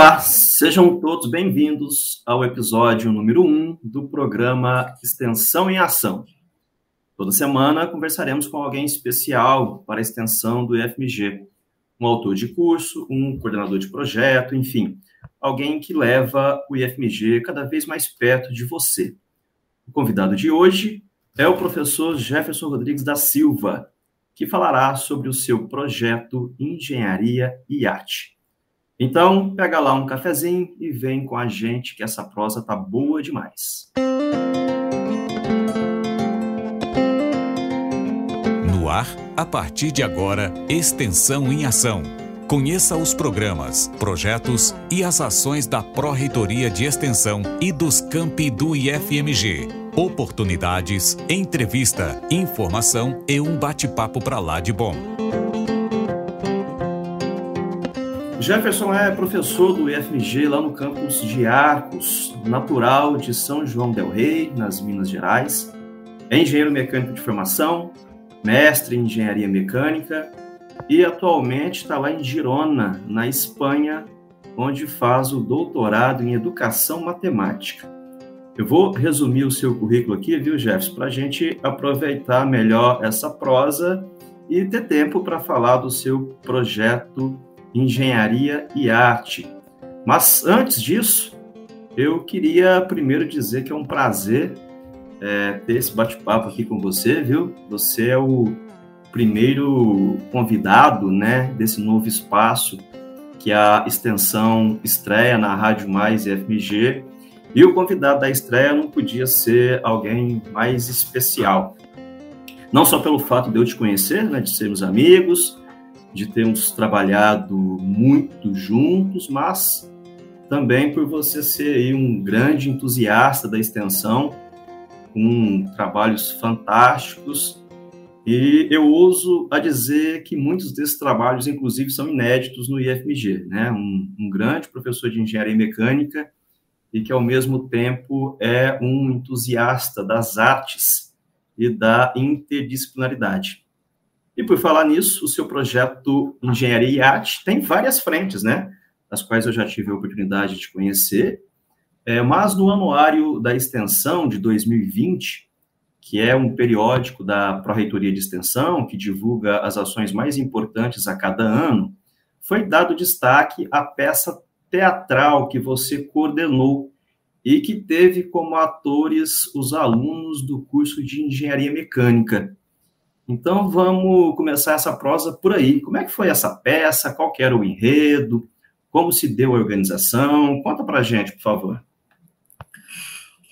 Olá, sejam todos bem-vindos ao episódio número 1 do programa Extensão em Ação. Toda semana conversaremos com alguém especial para a extensão do IFMG, um autor de curso, um coordenador de projeto, enfim, alguém que leva o IFMG cada vez mais perto de você. O convidado de hoje é o professor Jefferson Rodrigues da Silva, que falará sobre o seu projeto Engenharia e Arte. Então, pega lá um cafezinho e vem com a gente que essa prosa tá boa demais. No ar, a partir de agora, Extensão em Ação. Conheça os programas, projetos e as ações da Pró-Reitoria de Extensão e dos campi do IFMG. Oportunidades, entrevista, informação e um bate-papo para lá de bom. Jefferson é professor do IFMG lá no campus de Arcos, natural de São João del Rei, nas Minas Gerais. É engenheiro mecânico de formação, mestre em engenharia mecânica e atualmente está lá em Girona, na Espanha, onde faz o doutorado em educação matemática. Eu vou resumir o seu currículo aqui, viu, Jefferson, para a gente aproveitar melhor essa prosa e ter tempo para falar do seu projeto engenharia e arte. Mas antes disso, eu queria primeiro dizer que é um prazer é, ter esse bate-papo aqui com você, viu? Você é o primeiro convidado, né, desse novo espaço que a extensão estreia na Rádio Mais e FMG. E o convidado da estreia não podia ser alguém mais especial. Não só pelo fato de eu te conhecer, né, de sermos amigos, de termos trabalhado muito juntos, mas também por você ser um grande entusiasta da extensão, com trabalhos fantásticos. E eu ouso a dizer que muitos desses trabalhos, inclusive, são inéditos no IFMG, né? Um, um grande professor de engenharia mecânica e que, ao mesmo tempo, é um entusiasta das artes e da interdisciplinaridade. E por falar nisso, o seu projeto Engenharia e Arte tem várias frentes, né? Das quais eu já tive a oportunidade de conhecer. É, mas no anuário da extensão de 2020, que é um periódico da Pró-Reitoria de Extensão, que divulga as ações mais importantes a cada ano, foi dado destaque à peça teatral que você coordenou e que teve como atores os alunos do curso de Engenharia Mecânica. Então vamos começar essa prosa por aí. Como é que foi essa peça? Qual era o enredo? Como se deu a organização? Conta para gente, por favor.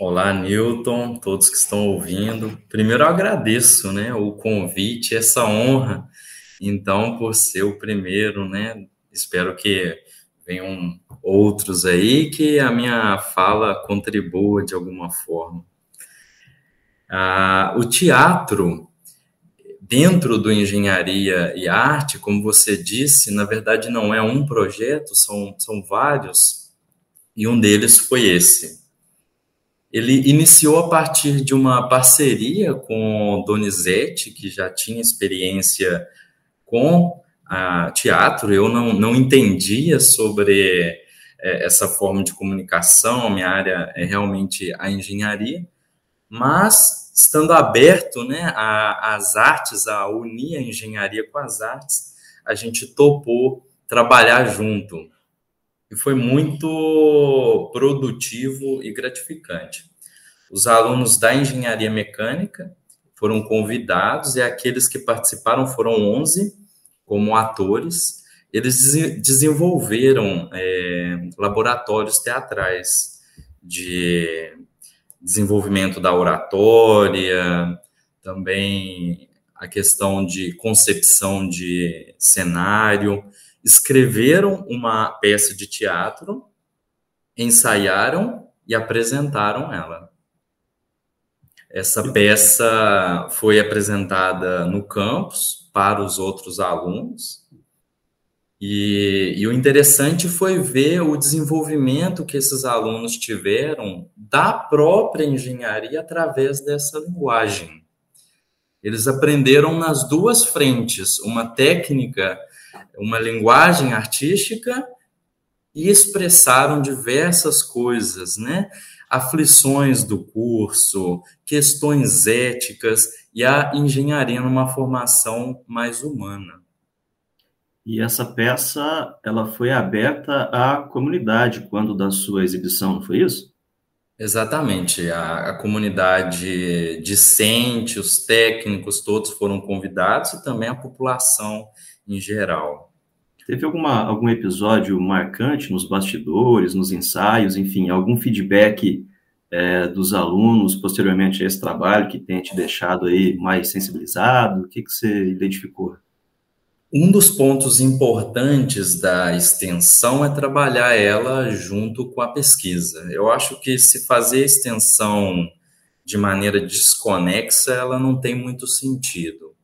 Olá, Newton, todos que estão ouvindo. Primeiro eu agradeço, né, o convite, essa honra. Então, por ser o primeiro, né, espero que venham outros aí que a minha fala contribua de alguma forma. Ah, o teatro dentro do engenharia e arte, como você disse, na verdade não é um projeto, são, são vários, e um deles foi esse. Ele iniciou a partir de uma parceria com Donizete, que já tinha experiência com a teatro, eu não, não entendia sobre é, essa forma de comunicação, minha área é realmente a engenharia, mas estando aberto né, às artes, a unir a engenharia com as artes, a gente topou trabalhar junto. E foi muito produtivo e gratificante. Os alunos da engenharia mecânica foram convidados e aqueles que participaram foram 11 como atores. Eles desenvolveram é, laboratórios teatrais de desenvolvimento da oratória, também a questão de concepção de cenário. Escreveram uma peça de teatro, ensaiaram e apresentaram ela. Essa peça foi apresentada no campus para os outros alunos e, e, o interessante foi ver o desenvolvimento que esses alunos tiveram da própria engenharia através dessa linguagem. Eles aprenderam nas duas frentes, uma técnica, uma linguagem artística e expressaram diversas coisas, né? Aflições do curso, questões éticas e a engenharia numa formação mais humana. E essa peça, ela foi aberta à comunidade quando da sua exibição, não foi isso? Exatamente. A, a, comunidade discente, os técnicos, todos foram convidados e também a população em geral. Teve alguma, algum episódio marcante nos bastidores, nos ensaios, enfim, algum feedback é, dos alunos posteriormente a esse trabalho que tenha te deixado aí mais sensibilizado? O que, que você identificou? Um dos pontos importantes da extensão é trabalhar ela junto com a pesquisa. Eu acho que se fazer extensão de maneira desconexa, ela não tem muito sentido.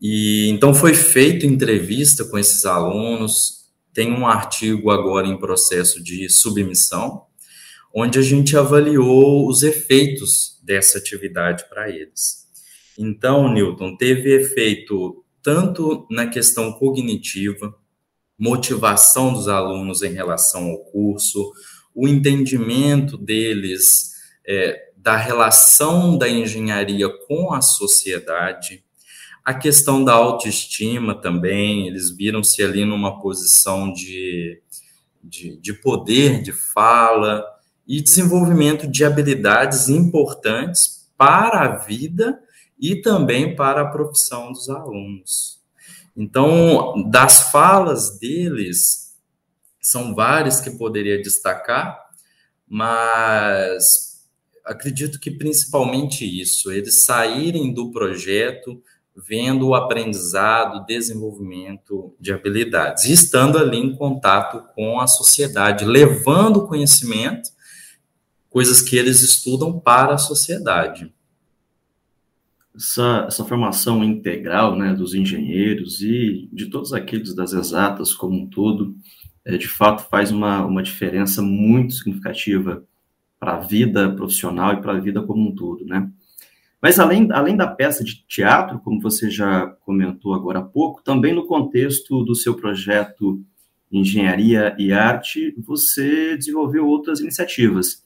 E então foi feita entrevista com esses alunos, tem um artigo agora em processo de submissão, onde a gente avaliou os efeitos dessa atividade para eles. Então, Newton, teve efeito tanto na questão cognitiva, motivação dos alunos em relação ao curso, o entendimento deles é, da relação da engenharia com a sociedade, a questão da autoestima também, eles viram-se ali numa posição de, de, de poder, de fala e desenvolvimento de habilidades importantes para a vida e também para a profissão dos alunos. Então, das falas deles, são várias que poderia destacar, mas acredito que principalmente isso, eles saírem do projeto vendo o aprendizado, desenvolvimento de habilidades, e estando ali em contato com a sociedade, levando conhecimento, coisas que eles estudam para a sociedade essa, essa formação integral né, dos engenheiros e de todos aqueles das exatas como um todo, é, de fato faz uma, uma diferença muito significativa para a vida profissional e para a vida como um todo, né? Mas além, além da peça de teatro, como você já comentou agora há pouco, também no contexto do seu projeto Engenharia e Arte, você desenvolveu outras iniciativas.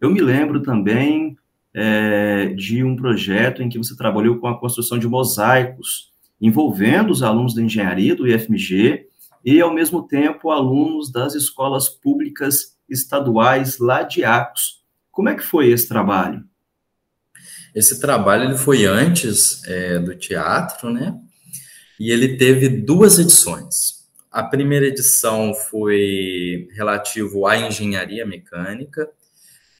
Eu me lembro também é, de um projeto em que você trabalhou com a construção de mosaicos, envolvendo os alunos da engenharia do IFMG e, ao mesmo tempo, alunos das escolas públicas estaduais lá de Acos. Como é que foi esse trabalho? Esse trabalho ele foi antes é, do teatro, né? E ele teve duas edições. A primeira edição foi relativo à engenharia mecânica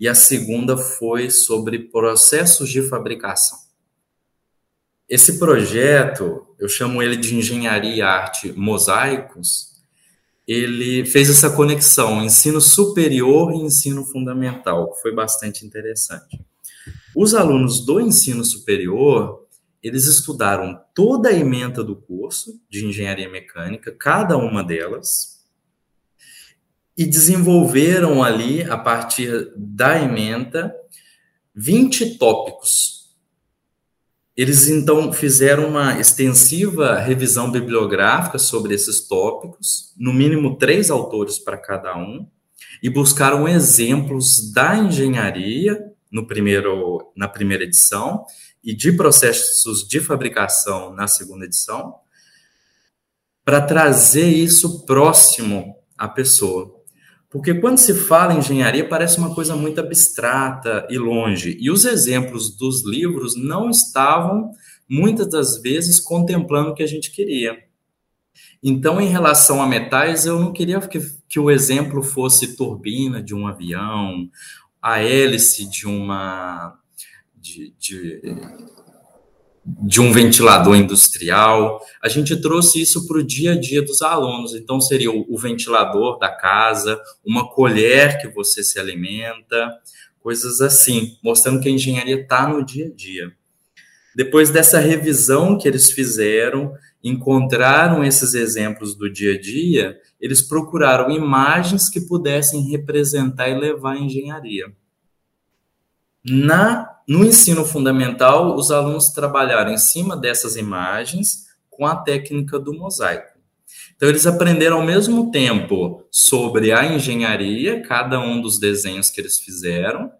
e a segunda foi sobre processos de fabricação. Esse projeto, eu chamo ele de Engenharia e Arte Mosaicos, ele fez essa conexão ensino superior e ensino fundamental, que foi bastante interessante. Os alunos do ensino superior, eles estudaram toda a ementa do curso de engenharia mecânica, cada uma delas, e desenvolveram ali, a partir da emenda, 20 tópicos. Eles então fizeram uma extensiva revisão bibliográfica sobre esses tópicos, no mínimo três autores para cada um, e buscaram exemplos da engenharia no primeiro, na primeira edição e de processos de fabricação na segunda edição, para trazer isso próximo à pessoa. Porque quando se fala em engenharia, parece uma coisa muito abstrata e longe. E os exemplos dos livros não estavam, muitas das vezes, contemplando o que a gente queria. Então, em relação a metais, eu não queria que, que o exemplo fosse turbina de um avião, a hélice de uma. De, de, de um ventilador industrial. A gente trouxe isso para o dia a dia dos alunos. Então, seria o, ventilador da casa, uma colher que você se alimenta, coisas assim, mostrando que a engenharia está no dia a dia. Depois dessa revisão que eles fizeram, encontraram esses exemplos do dia a dia, eles procuraram imagens que pudessem representar e levar a engenharia. Na no ensino fundamental, os alunos trabalharam em cima dessas imagens com a técnica do mosaico. Então, eles aprenderam ao mesmo tempo sobre a engenharia, cada um dos desenhos que eles fizeram,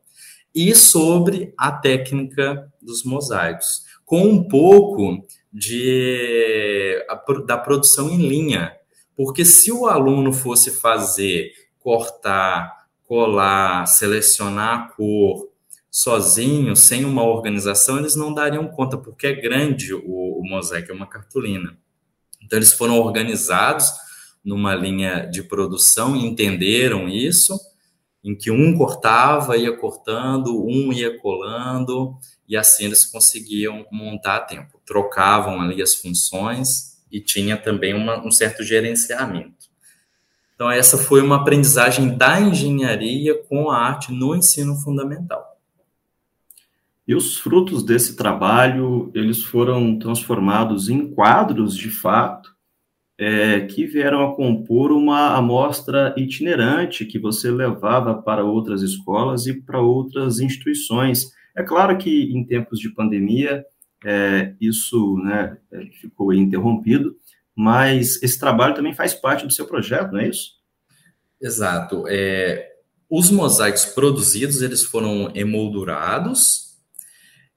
e sobre a técnica dos mosaicos, com um pouco de, da produção em linha. Porque se o aluno fosse fazer, cortar, colar, selecionar a cor sozinho, sem uma organização, eles não dariam conta, porque é grande o, o é uma cartolina. Então, eles foram organizados numa linha de produção, entenderam isso, em que um cortava, ia cortando, um ia colando, e assim eles conseguiam montar a tempo. Trocavam ali as funções e tinha também uma, um certo gerenciamento. Então, essa foi uma aprendizagem da engenharia com a arte no ensino fundamental. E os frutos desse trabalho, eles foram transformados em quadros, de fato, é, que vieram a compor uma amostra itinerante que você levava para outras escolas e para outras instituições. É claro que em tempos de pandemia é, isso né, é, ficou interrompido, mas esse trabalho também faz parte do seu projeto, não é isso? Exato. É, os mosaicos produzidos eles foram emoldurados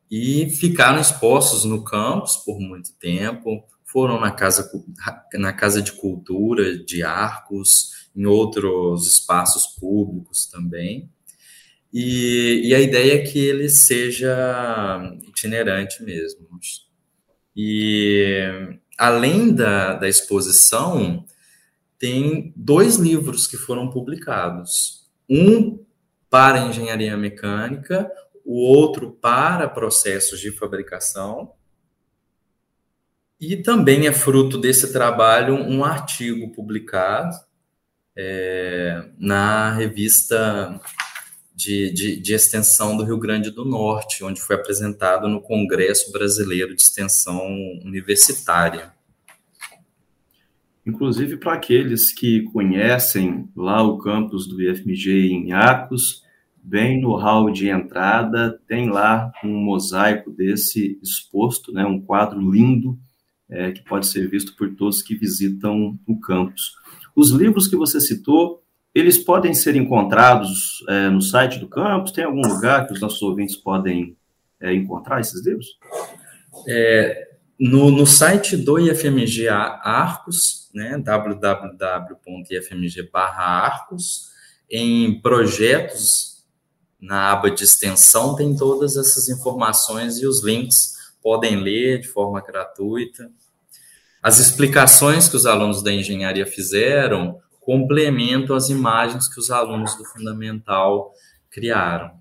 e ficaram expostos no campus por muito tempo. Foram na casa, na casa de cultura de Arcos, em outros espaços públicos também. E, e a ideia é que ele seja itinerante mesmo. E além da, da exposição, tem dois livros que foram publicados. Um para engenharia mecânica, o outro para processos de fabricação. E também é fruto desse trabalho um artigo publicado é, na revista de, de, de, Extensão do Rio Grande do Norte, onde foi apresentado no Congresso Brasileiro de Extensão Universitária. Inclusive, para aqueles que conhecem lá o campus do IFMG em Arcos, bem no hall de entrada, tem lá um mosaico desse exposto, né, um quadro lindo, é, que pode ser visto por todos que visitam o campus. Os livros que você citou, eles podem ser encontrados é, no site do campus? Tem algum lugar que os nossos ouvintes podem é, encontrar esses livros? É, no, no site do IFMG Arcos, né, www.ifmg/arcos, em projetos na aba de extensão tem todas essas informações e os links podem ler de forma gratuita. As explicações que os alunos da engenharia fizeram complementam as imagens que os alunos do fundamental criaram.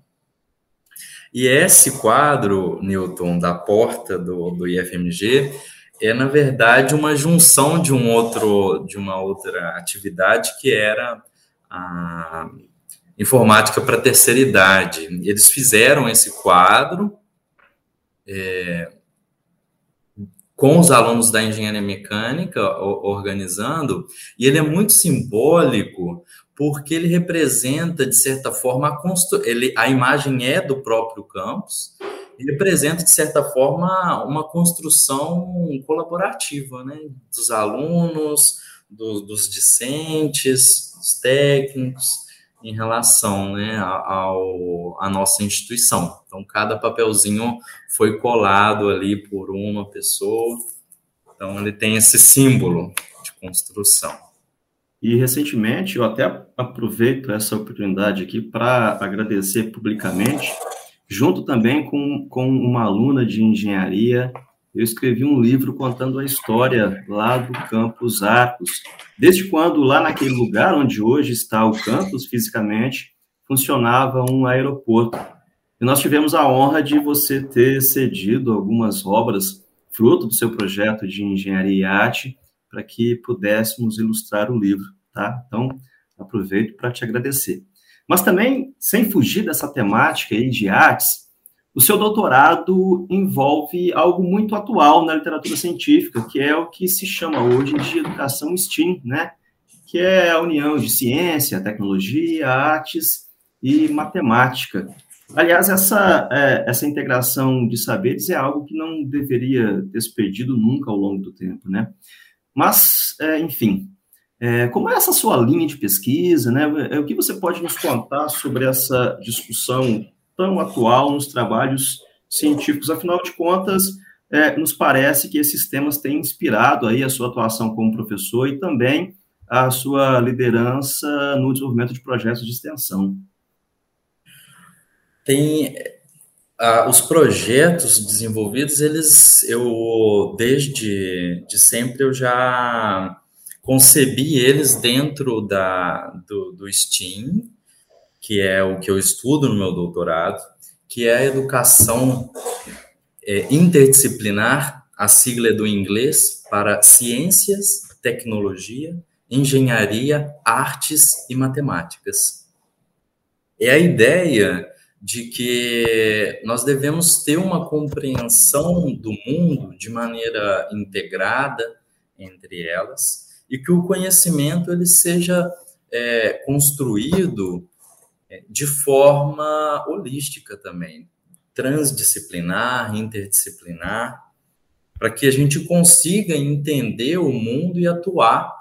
E esse quadro, Newton, da porta do, do IFMG, é na verdade uma junção de um outro de uma outra atividade que era a informática para terceira idade. Eles fizeram esse quadro é, com os alunos da engenharia mecânica organizando, e ele é muito simbólico porque ele representa, de certa forma, a, constru... ele, a imagem é do próprio campus, ele representa, de certa forma, uma construção colaborativa, né? Dos alunos, do, dos discentes, dos técnicos, em relação né, ao, à nossa instituição. Então, cada papelzinho foi colado ali por uma pessoa. Então, ele tem esse símbolo de construção. E recentemente, eu até aproveito essa oportunidade aqui para agradecer publicamente, junto também com, com uma aluna de engenharia eu escrevi um livro contando a história lá do campus Arcos, desde quando lá naquele lugar onde hoje está o campus fisicamente funcionava um aeroporto. E nós tivemos a honra de você ter cedido algumas obras fruto do seu projeto de engenharia e arte para que pudéssemos ilustrar o livro, tá? Então, aproveito para te agradecer. Mas também, sem fugir dessa temática aí de artes, o seu doutorado envolve algo muito atual na literatura científica, que é o que se chama hoje de educação STEAM, né? Que é a união de ciência, tecnologia, artes e matemática. Aliás, essa, é, essa integração de saberes é algo que não deveria ter se perdido nunca ao longo do tempo, né? Mas, é, enfim, é, como é essa sua linha de pesquisa, né? O que você pode nos contar sobre essa discussão tão atual nos trabalhos científicos? Afinal de contas, é, nos parece que esses temas têm inspirado aí a sua atuação como professor e também a sua liderança no desenvolvimento de projetos de extensão. Tem ah, os projetos desenvolvidos, eles, eu, desde de sempre, eu já concebi eles dentro da, do, do STEAM, que é o que eu estudo no meu doutorado, que é a educação é, interdisciplinar, a sigla é do inglês, para ciências, tecnologia, engenharia, artes e matemáticas. É a ideia de que nós devemos ter uma compreensão do mundo de maneira integrada entre elas e que o conhecimento ele seja é, construído de forma holística também, transdisciplinar, interdisciplinar, para que a gente consiga entender o mundo e atuar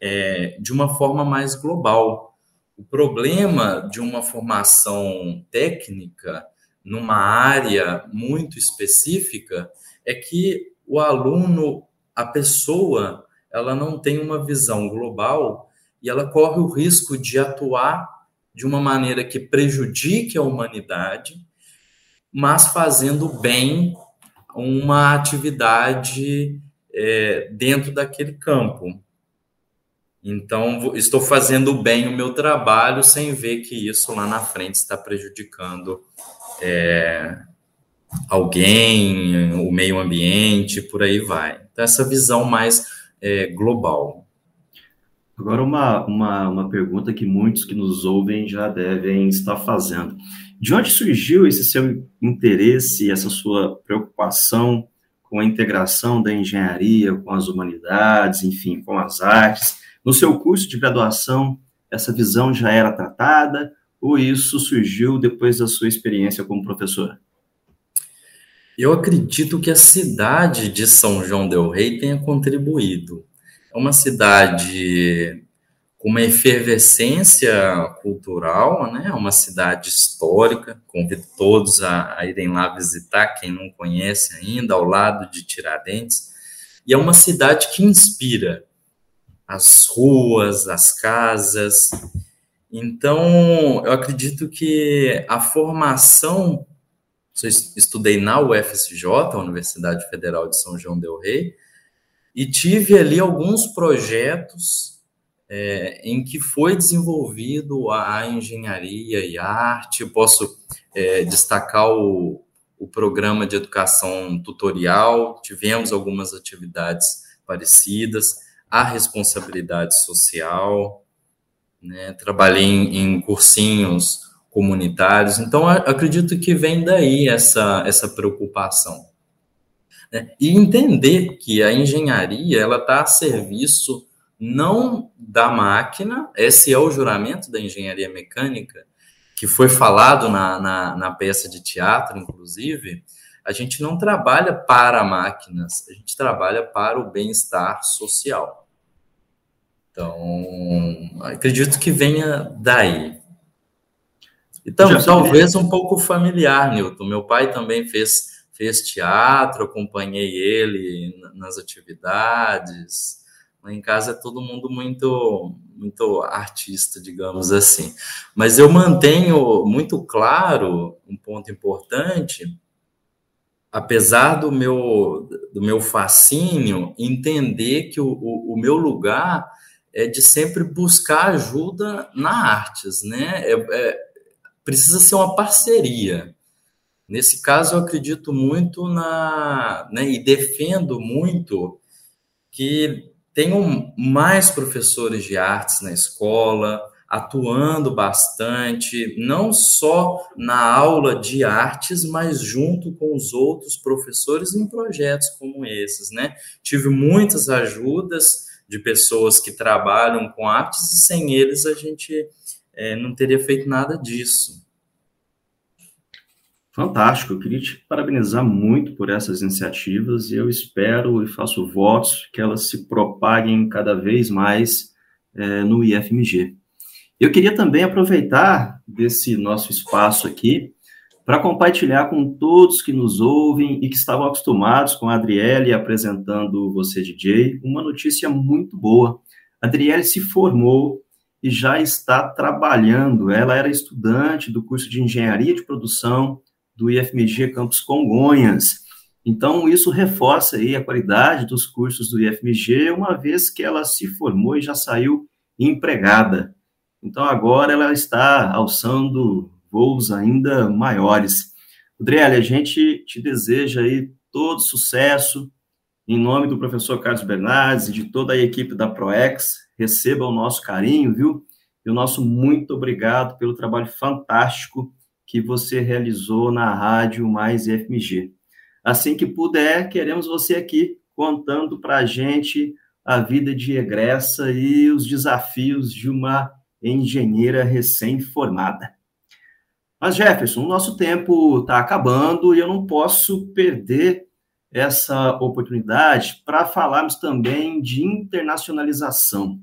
é, de uma forma mais global. O problema de uma formação técnica numa área muito específica é que o aluno, a pessoa, ela não tem uma visão global e ela corre o risco de atuar de uma maneira que prejudique a humanidade, mas fazendo bem uma atividade é, dentro daquele campo. Então, estou fazendo bem o meu trabalho sem ver que isso lá na frente está prejudicando é, alguém, o meio ambiente, por aí vai. Então, essa visão mais é, global. Agora, uma, uma, uma pergunta que muitos que nos ouvem já devem estar fazendo. De onde surgiu esse seu interesse, essa sua preocupação com a integração da engenharia com as humanidades, enfim, com as artes? No seu curso de graduação, essa visão já era tratada ou isso surgiu depois da sua experiência como professora? Eu acredito que a cidade de São João del Rei tenha contribuído. É uma cidade com uma efervescência cultural, né? É uma cidade histórica. Convido todos a, a irem lá visitar, quem não conhece ainda, ao lado de Tiradentes. E é uma cidade que inspira as ruas, as casas. Então, eu acredito que a formação. Eu estudei na UFSJ, a Universidade Federal de São João Del Rei, e tive ali alguns projetos é, em que foi desenvolvido a engenharia e a arte. Eu posso é, destacar o, o programa de educação tutorial, tivemos algumas atividades parecidas a responsabilidade social, né? trabalhei em, em cursinhos comunitários, então acredito que vem daí essa, essa preocupação. Né? E entender que a engenharia ela está a serviço não da máquina, esse é o juramento da engenharia mecânica, que foi falado na, na, na peça de teatro, inclusive, a gente não trabalha para máquinas, a gente trabalha para o bem-estar social. Então, acredito que venha daí. Então, talvez um pouco familiar, Newton. Meu pai também fez, fez teatro, acompanhei ele nas atividades. Lá em casa é todo mundo muito, muito artista, digamos assim. Mas eu mantenho muito claro um ponto importante apesar do meu, do meu fascínio, entender que o, o, o, meu lugar é de sempre buscar ajuda na artes, né? É, é, precisa ser uma parceria. Nesse caso, eu acredito muito na. Né, e defendo muito que tenham mais professores de artes na escola, atuando bastante, não só na aula de artes, mas junto com os outros professores em projetos como esses, né? Tive muitas ajudas de pessoas que trabalham com artes e sem eles a gente é, não teria feito nada disso. Fantástico, eu queria te parabenizar muito por essas iniciativas e eu espero e faço votos que elas se propaguem cada vez mais é, no IFMG. Eu queria também aproveitar desse nosso espaço aqui para compartilhar com todos que nos ouvem e que estavam acostumados com a Adriele apresentando você, DJ, uma notícia muito boa. A Adriele se formou e já está trabalhando. Ela era estudante do curso de Engenharia de Produção do IFMG Campus Congonhas. Então, isso reforça aí a qualidade dos cursos do IFMG, uma vez que ela se formou e já saiu empregada. Então, agora ela está alçando voos ainda maiores. Adriele, a gente te deseja aí todo sucesso, em nome do professor Carlos Bernardes e de toda a equipe da ProEx, receba o nosso carinho, viu? E o nosso muito obrigado pelo trabalho fantástico que você realizou na Rádio Mais FMG. Assim que puder, queremos você aqui contando para a gente a vida de egressa e os desafios de uma engenheira recém-formada. Mas, Jefferson, o nosso tempo está acabando e eu não posso perder essa oportunidade para falarmos também de internacionalização.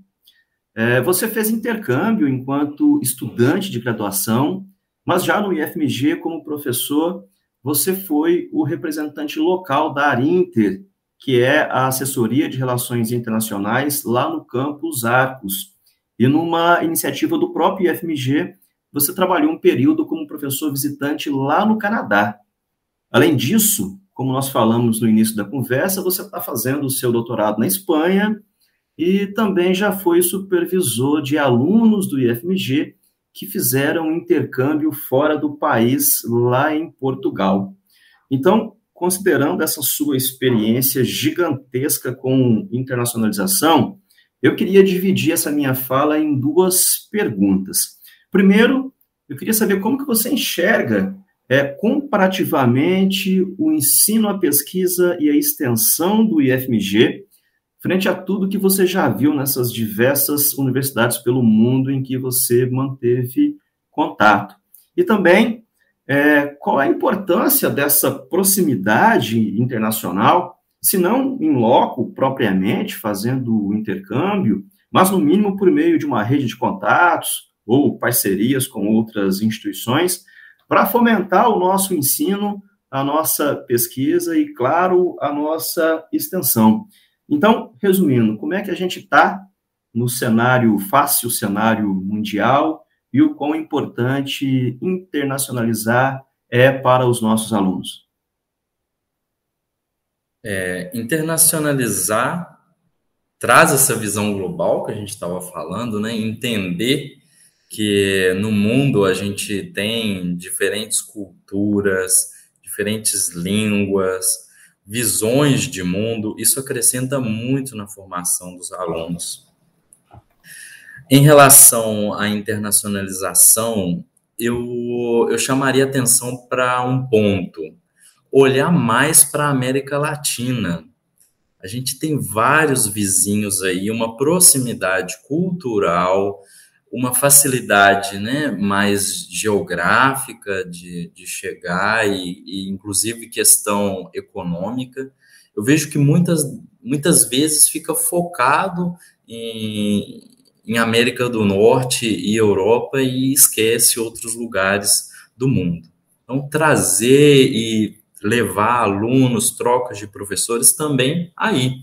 É, você fez intercâmbio enquanto estudante de graduação mas já no IFMG, como professor, você foi o representante local da Arinter, que é a assessoria de relações internacionais lá no campus Arcos. E numa iniciativa do próprio IFMG, você trabalhou um período como professor visitante lá no Canadá. Além disso, como nós falamos no início da conversa, você está fazendo o seu doutorado na Espanha e também já foi supervisor de alunos do IFMG que fizeram intercâmbio fora do país, lá em Portugal. Então, considerando essa sua experiência gigantesca com internacionalização, eu queria dividir essa minha fala em duas perguntas. Primeiro, eu queria saber como que você enxerga é, comparativamente o ensino, a pesquisa e a extensão do IFMG frente a tudo que você já viu nessas diversas universidades pelo mundo em que você manteve contato. E também, é, qual a importância dessa proximidade internacional, se não em loco propriamente, fazendo o intercâmbio, mas no mínimo por meio de uma rede de contatos ou parcerias com outras instituições, para fomentar o nosso ensino, a nossa pesquisa e, claro, a nossa extensão. Então, resumindo, como é que a gente está no cenário fácil, cenário mundial, e o quão importante internacionalizar é para os nossos alunos? É, internacionalizar traz essa visão global que a gente estava falando, né? Entender que no mundo a gente tem diferentes culturas, diferentes línguas, visões de mundo, isso acrescenta muito na formação dos alunos. Em relação à internacionalização, eu, eu chamaria atenção para um ponto: olhar mais para a América Latina. A gente tem vários vizinhos aí, uma proximidade cultural, uma facilidade né, mais geográfica de, de chegar e, e, inclusive, questão econômica. Eu vejo que muitas, muitas vezes fica focado em, em América do Norte e Europa e esquece outros lugares do mundo. Então, trazer e levar alunos, trocas de professores também aí.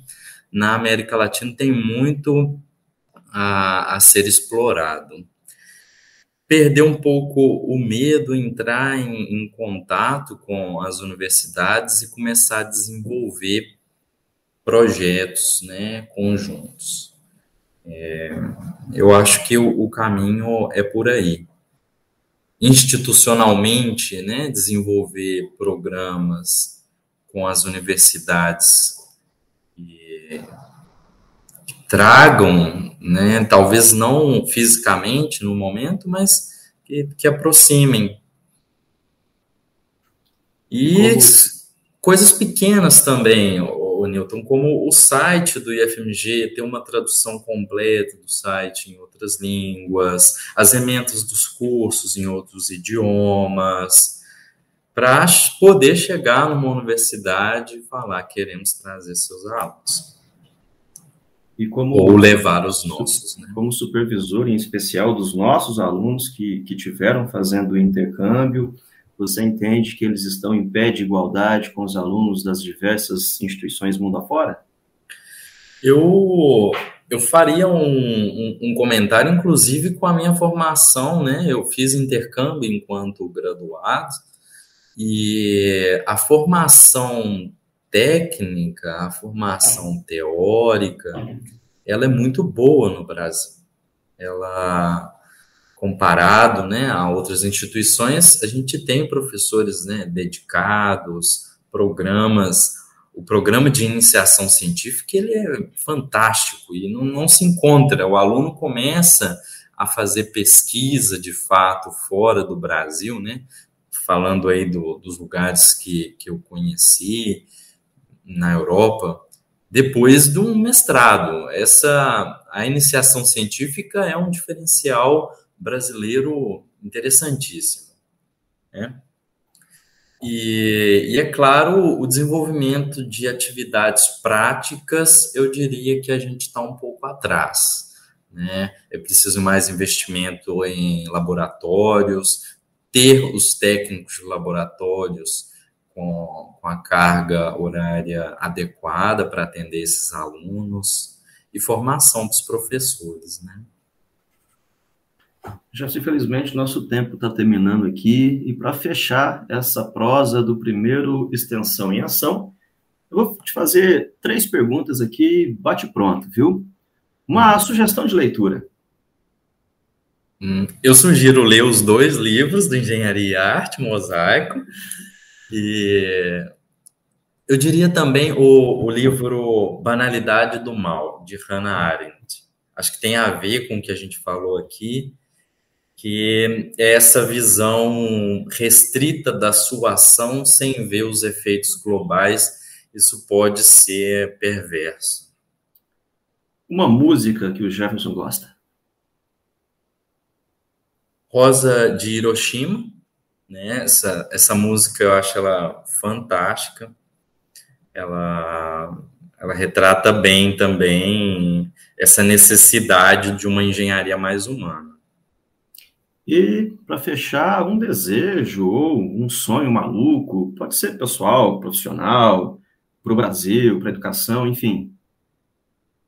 Na América Latina tem muito a, a ser explorado. Perder um pouco o medo, entrar em, em contato com as universidades e começar a desenvolver projetos né, conjuntos. É, eu acho que o, o, caminho é por aí. Institucionalmente, né, desenvolver programas com as universidades e tragam, né, talvez não fisicamente no momento, mas que, que aproximem. E como... coisas pequenas também, o Newton, como o site do IFMG ter uma tradução completa do site em outras línguas, as ementas dos cursos em outros idiomas, para poder chegar numa universidade e falar queremos trazer seus alunos. Como, ou levar os nossos. Né? Como supervisor, em especial dos nossos alunos que, que tiveram fazendo o intercâmbio, você entende que eles estão em pé de igualdade com os alunos das diversas instituições mundo afora? Eu, eu faria um, um, um, comentário, inclusive, com a minha formação, né? Eu fiz intercâmbio enquanto graduado, e a formação técnica, a formação teórica, ela é muito boa no Brasil. Ela comparado né, a outras instituições, a gente tem professores né, dedicados, programas. O programa de iniciação científica ele é fantástico e não, não se encontra. O aluno começa a fazer pesquisa de fato fora do Brasil, né? Falando aí do, dos lugares que, que eu conheci na Europa, depois de um mestrado. Essa a iniciação científica é um diferencial brasileiro interessantíssimo. Né? E, e, é claro, o desenvolvimento de atividades práticas, eu diria que a gente está um pouco atrás. Né? É preciso mais investimento em laboratórios, ter os técnicos de laboratórios com, com a carga horária adequada para atender esses alunos e formação dos professores. Né? Já infelizmente nosso tempo está terminando aqui e para fechar essa prosa do primeiro extensão em ação, eu vou te fazer três perguntas aqui, bate pronto, viu? Uma sugestão de leitura. Hum, eu sugiro ler os dois livros do Engenharia e Arte, Mosaico, e eu diria também o, o livro Banalidade do Mal, de Hannah Arendt. Acho que tem a ver com o que a gente falou aqui, que é essa visão restrita da sua ação sem ver os efeitos globais, isso pode ser perverso. Uma música que o Jefferson gosta? Rosa de Hiroshima, né? Essa, essa música eu acho ela fantástica. Ela, ela retrata bem também essa necessidade de uma engenharia mais humana. E, para fechar, um desejo ou um sonho maluco, pode ser pessoal, profissional, para o Brasil, para a educação, enfim.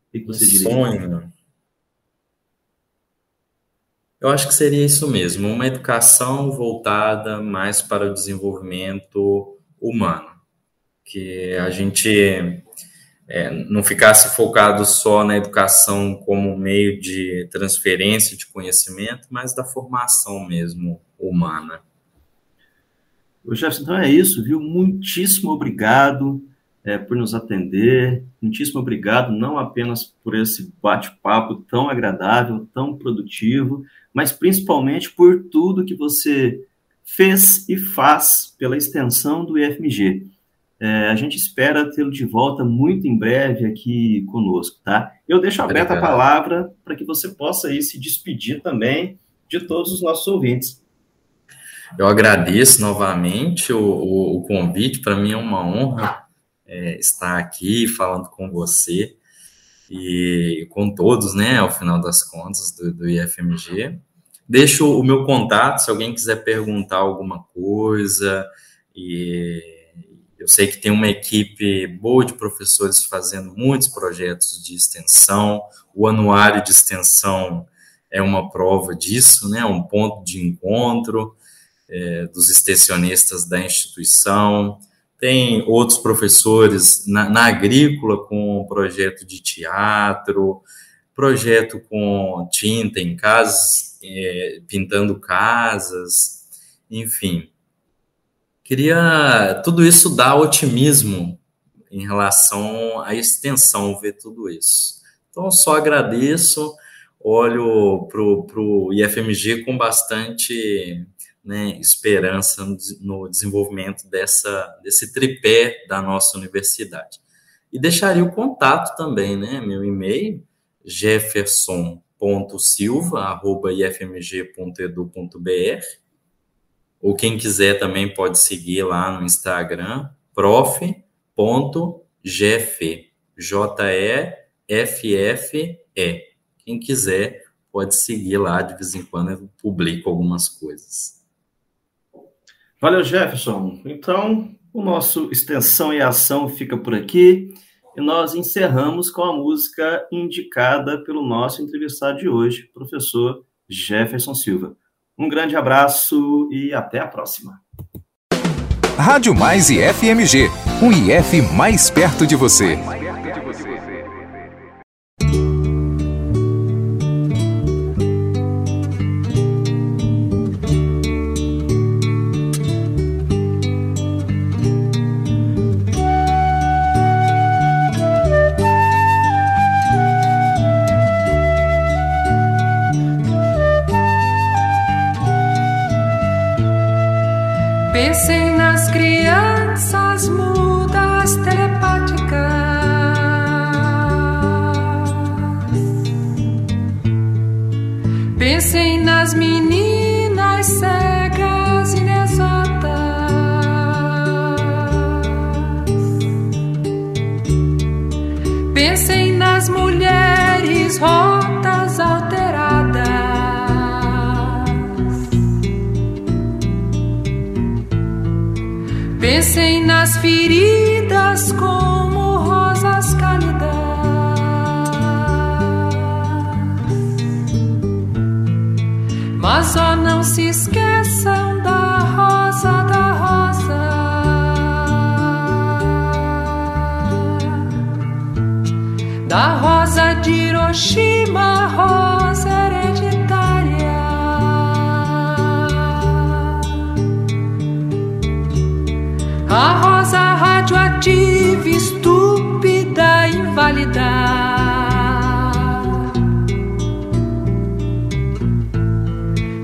O que você diria? Sonho. Eu acho que seria isso mesmo, uma educação voltada mais para o desenvolvimento humano, que a gente é, não ficasse focado só na educação como meio de transferência de conhecimento, mas da formação mesmo humana. O Jefferson, então é isso, viu? Muitíssimo obrigado é, por nos atender, muitíssimo obrigado não apenas por esse bate-papo tão agradável, tão produtivo, mas principalmente por tudo que você fez e faz pela extensão do IFMG. É, a gente espera tê-lo de volta muito em breve aqui conosco, tá? Eu deixo aberta a palavra para que você possa aí se despedir também de todos os nossos ouvintes. Eu agradeço novamente o, o, o convite, para mim é uma honra é, estar aqui falando com você e com todos, né, ao final das contas, do, do IFMG. Deixo o meu contato, se alguém quiser perguntar alguma coisa e eu sei que tem uma equipe boa de professores fazendo muitos projetos de extensão. O anuário de extensão é uma prova disso, né? Um ponto de encontro é, dos extensionistas da instituição. Tem outros professores na, na agrícola com projeto de teatro, projeto com tinta em casas, é, pintando casas, enfim. Queria. Tudo isso dá otimismo em relação à extensão, ver tudo isso. Então, só agradeço, olho para o IFMG com bastante né, esperança no, desenvolvimento dessa, desse tripé da nossa universidade. E deixaria o contato também, né? Meu e-mail, jefferson.silva.ifmg.edu.br ou quem quiser também pode seguir lá no Instagram, prof.gf, J-E-F-F-E. Quem quiser pode seguir lá, de vez em quando eu publico algumas coisas. Valeu, Jefferson. Então, o nosso Extensão e Ação fica por aqui e nós encerramos com a música indicada pelo nosso entrevistado de hoje, professor Jefferson Silva. Um grande abraço e até a próxima. Rádio Mais e FMG, um IF mais perto de você. Mas só não se esqueçam da rosa, da rosa. Da rosa de Hiroshima, rosa hereditária. A rosa radioativa.